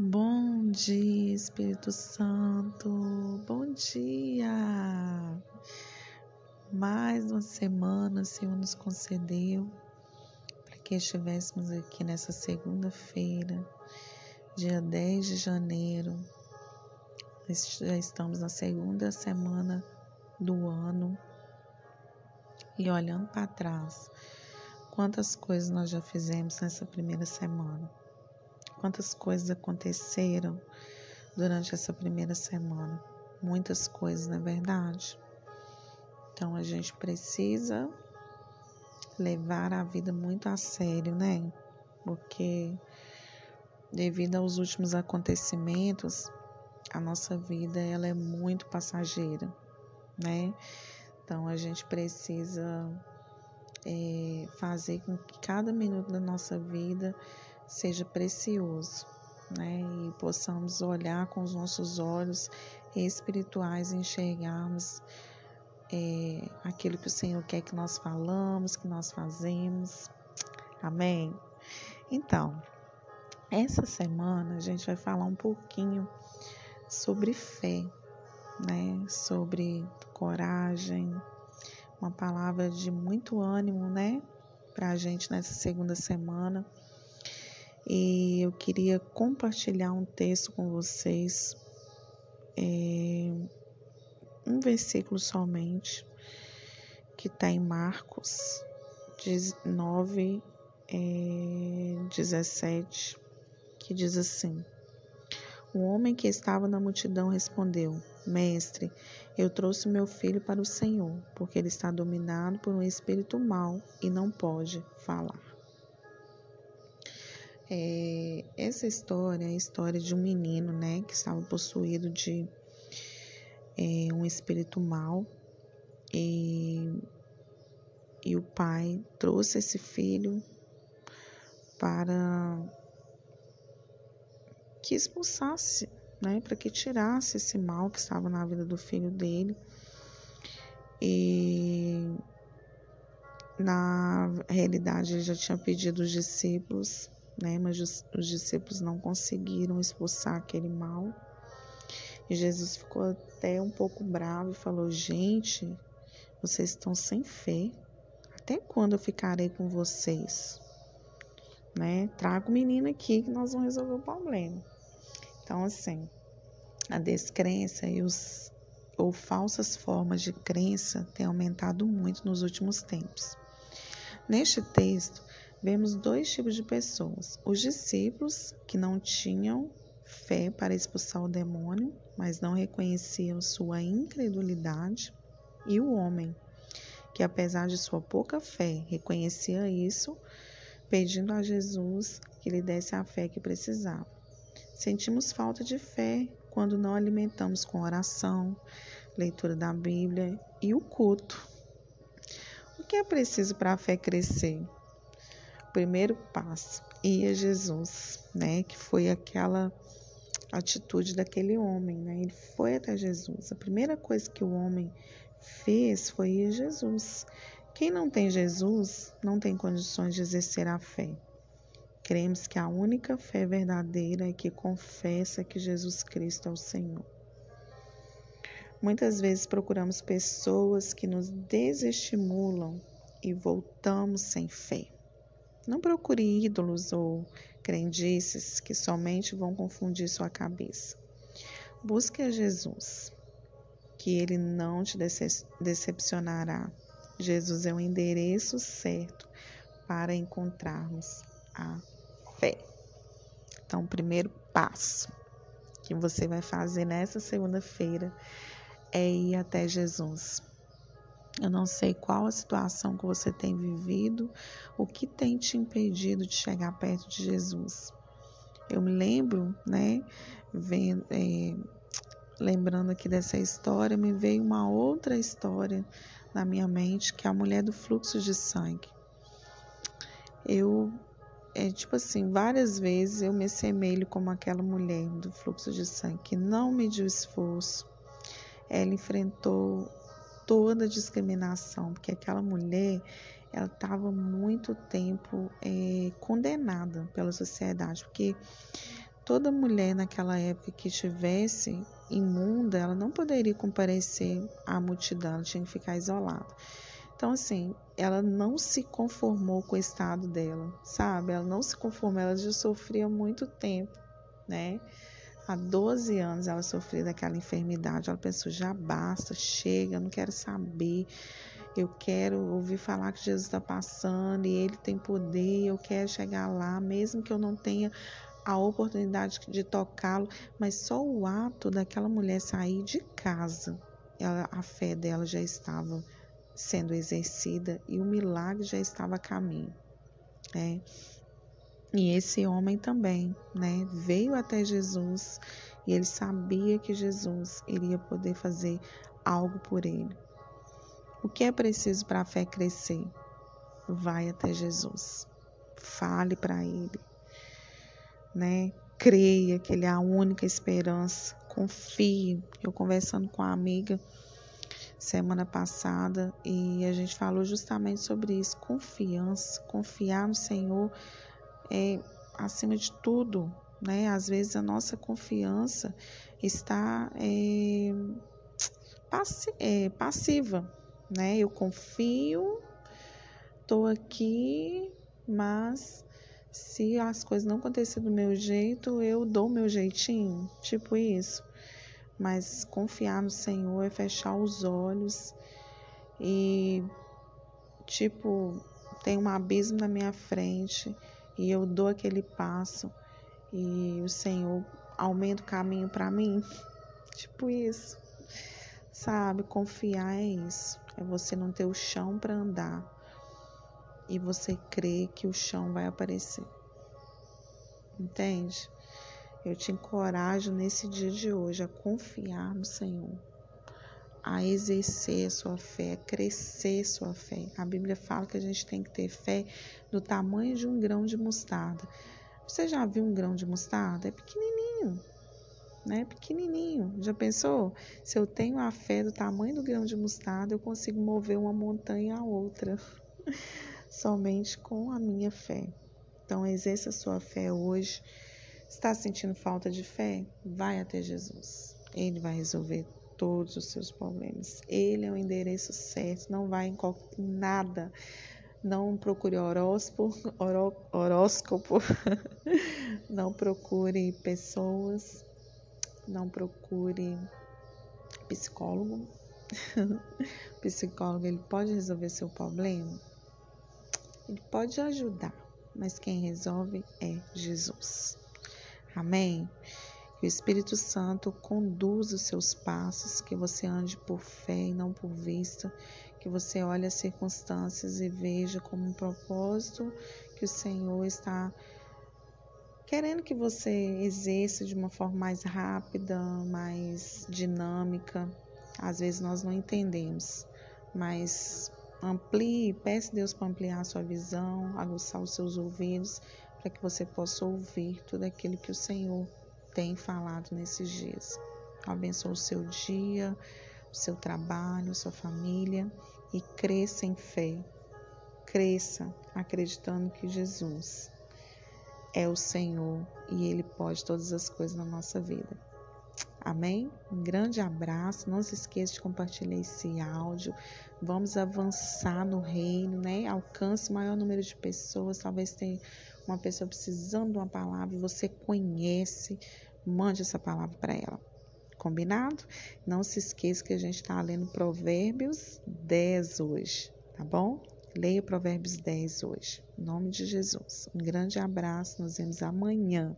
Bom dia, Espírito Santo. Bom dia. Mais uma semana o Senhor nos concedeu para que estivéssemos aqui nessa segunda-feira, dia 10 de janeiro. Já estamos na segunda semana do ano e olhando para trás, quantas coisas nós já fizemos nessa primeira semana. Quantas coisas aconteceram durante essa primeira semana? Muitas coisas, não é verdade? Então a gente precisa levar a vida muito a sério, né? Porque devido aos últimos acontecimentos, a nossa vida ela é muito passageira, né? Então a gente precisa é, fazer com que cada minuto da nossa vida seja precioso, né? E possamos olhar com os nossos olhos espirituais e enxergarmos é, aquilo que o Senhor quer que nós falamos, que nós fazemos. Amém? Então, essa semana a gente vai falar um pouquinho sobre fé, né? Sobre coragem, uma palavra de muito ânimo, né? Para a gente nessa segunda semana e eu queria compartilhar um texto com vocês, é, um versículo somente, que está em Marcos 9, é, 17, que diz assim: Um homem que estava na multidão respondeu: Mestre, eu trouxe meu filho para o Senhor, porque ele está dominado por um espírito mau e não pode falar. É, essa história é a história de um menino, né, que estava possuído de é, um espírito mal e, e o pai trouxe esse filho para que expulsasse, né, para que tirasse esse mal que estava na vida do filho dele. E na realidade ele já tinha pedido os discípulos né? Mas os, os discípulos não conseguiram expulsar aquele mal. E Jesus ficou até um pouco bravo e falou: Gente, vocês estão sem fé. Até quando eu ficarei com vocês? Né? Traga o menino aqui que nós vamos resolver o problema. Então, assim, a descrença e os ou falsas formas de crença têm aumentado muito nos últimos tempos. Neste texto, vemos dois tipos de pessoas: os discípulos, que não tinham fé para expulsar o demônio, mas não reconheciam sua incredulidade, e o homem, que apesar de sua pouca fé, reconhecia isso, pedindo a Jesus que lhe desse a fé que precisava. Sentimos falta de fé quando não alimentamos com oração, leitura da Bíblia e o culto. O que é preciso para a fé crescer? Primeiro passo ia Jesus, né? Que foi aquela atitude daquele homem, né? Ele foi até Jesus. A primeira coisa que o homem fez foi ir a Jesus. Quem não tem Jesus não tem condições de exercer a fé. Cremos que a única fé verdadeira é que confessa que Jesus Cristo é o Senhor. Muitas vezes procuramos pessoas que nos desestimulam e voltamos sem fé. Não procure ídolos ou crendices que somente vão confundir sua cabeça. Busque a Jesus, que ele não te decepcionará. Jesus é o endereço certo para encontrarmos a fé. Então, o primeiro passo que você vai fazer nessa segunda-feira é ir até Jesus. Eu não sei qual a situação que você tem vivido, o que tem te impedido de chegar perto de Jesus. Eu me lembro, né, vendo, é, lembrando aqui dessa história, me veio uma outra história na minha mente, que é a mulher do fluxo de sangue. Eu, é tipo assim, várias vezes eu me assemelho como aquela mulher do fluxo de sangue, que não mediu esforço. Ela enfrentou toda a discriminação, porque aquela mulher ela estava muito tempo é, condenada pela sociedade, porque toda mulher naquela época que tivesse imunda, ela não poderia comparecer à multidão, ela tinha que ficar isolada. Então, assim, ela não se conformou com o estado dela, sabe? Ela não se conformou, ela já sofria muito tempo, né? Há 12 anos ela sofria daquela enfermidade. Ela pensou: já basta, chega, não quero saber. Eu quero ouvir falar que Jesus está passando e Ele tem poder. Eu quero chegar lá, mesmo que eu não tenha a oportunidade de tocá-lo. Mas só o ato daquela mulher sair de casa, ela, a fé dela já estava sendo exercida e o milagre já estava a caminho. É. E esse homem também, né, veio até Jesus e ele sabia que Jesus iria poder fazer algo por ele. O que é preciso para a fé crescer? Vai até Jesus. Fale para ele, né? Creia que ele é a única esperança. Confie. Eu conversando com a amiga semana passada e a gente falou justamente sobre isso, confiança, confiar no Senhor é, acima de tudo, né? Às vezes a nossa confiança está é, passi é, passiva, né? Eu confio, estou aqui, mas se as coisas não acontecerem do meu jeito, eu dou meu jeitinho, tipo isso. Mas confiar no Senhor é fechar os olhos e, tipo, tem um abismo na minha frente e eu dou aquele passo e o Senhor aumenta o caminho para mim. Tipo isso. Sabe, confiar é isso. É você não ter o chão para andar e você crer que o chão vai aparecer. Entende? Eu te encorajo nesse dia de hoje a confiar no Senhor, a exercer sua fé, a crescer sua fé. A Bíblia fala que a gente tem que ter fé do tamanho de um grão de mostarda. Você já viu um grão de mostarda? É pequenininho, né? Pequenininho. Já pensou? Se eu tenho a fé do tamanho do grão de mostarda, eu consigo mover uma montanha a outra, somente com a minha fé. Então, exerça sua fé hoje Está sentindo falta de fé? Vai até Jesus. Ele vai resolver todos os seus problemas. Ele é o endereço certo. Não vai em nada. Não procure horóscopo, oró, horóscopo. não procure pessoas. Não procure psicólogo. o psicólogo ele pode resolver seu problema. Ele pode ajudar, mas quem resolve é Jesus. Amém? Que o Espírito Santo conduza os seus passos, que você ande por fé e não por vista, que você olhe as circunstâncias e veja como um propósito que o Senhor está querendo que você exerça de uma forma mais rápida, mais dinâmica. Às vezes nós não entendemos, mas amplie, peça a Deus para ampliar a sua visão, aguçar os seus ouvidos para que você possa ouvir tudo aquilo que o Senhor tem falado nesses dias. Abençoe o seu dia, o seu trabalho, a sua família e cresça em fé. Cresça acreditando que Jesus é o Senhor e Ele pode todas as coisas na nossa vida. Amém? Um grande abraço. Não se esqueça de compartilhar esse áudio. Vamos avançar no reino, né? Alcance o maior número de pessoas. Talvez tenha uma pessoa precisando de uma palavra, você conhece, mande essa palavra para ela. Combinado? Não se esqueça que a gente está lendo Provérbios 10 hoje, tá bom? Leia Provérbios 10 hoje. Em nome de Jesus. Um grande abraço, nos vemos amanhã.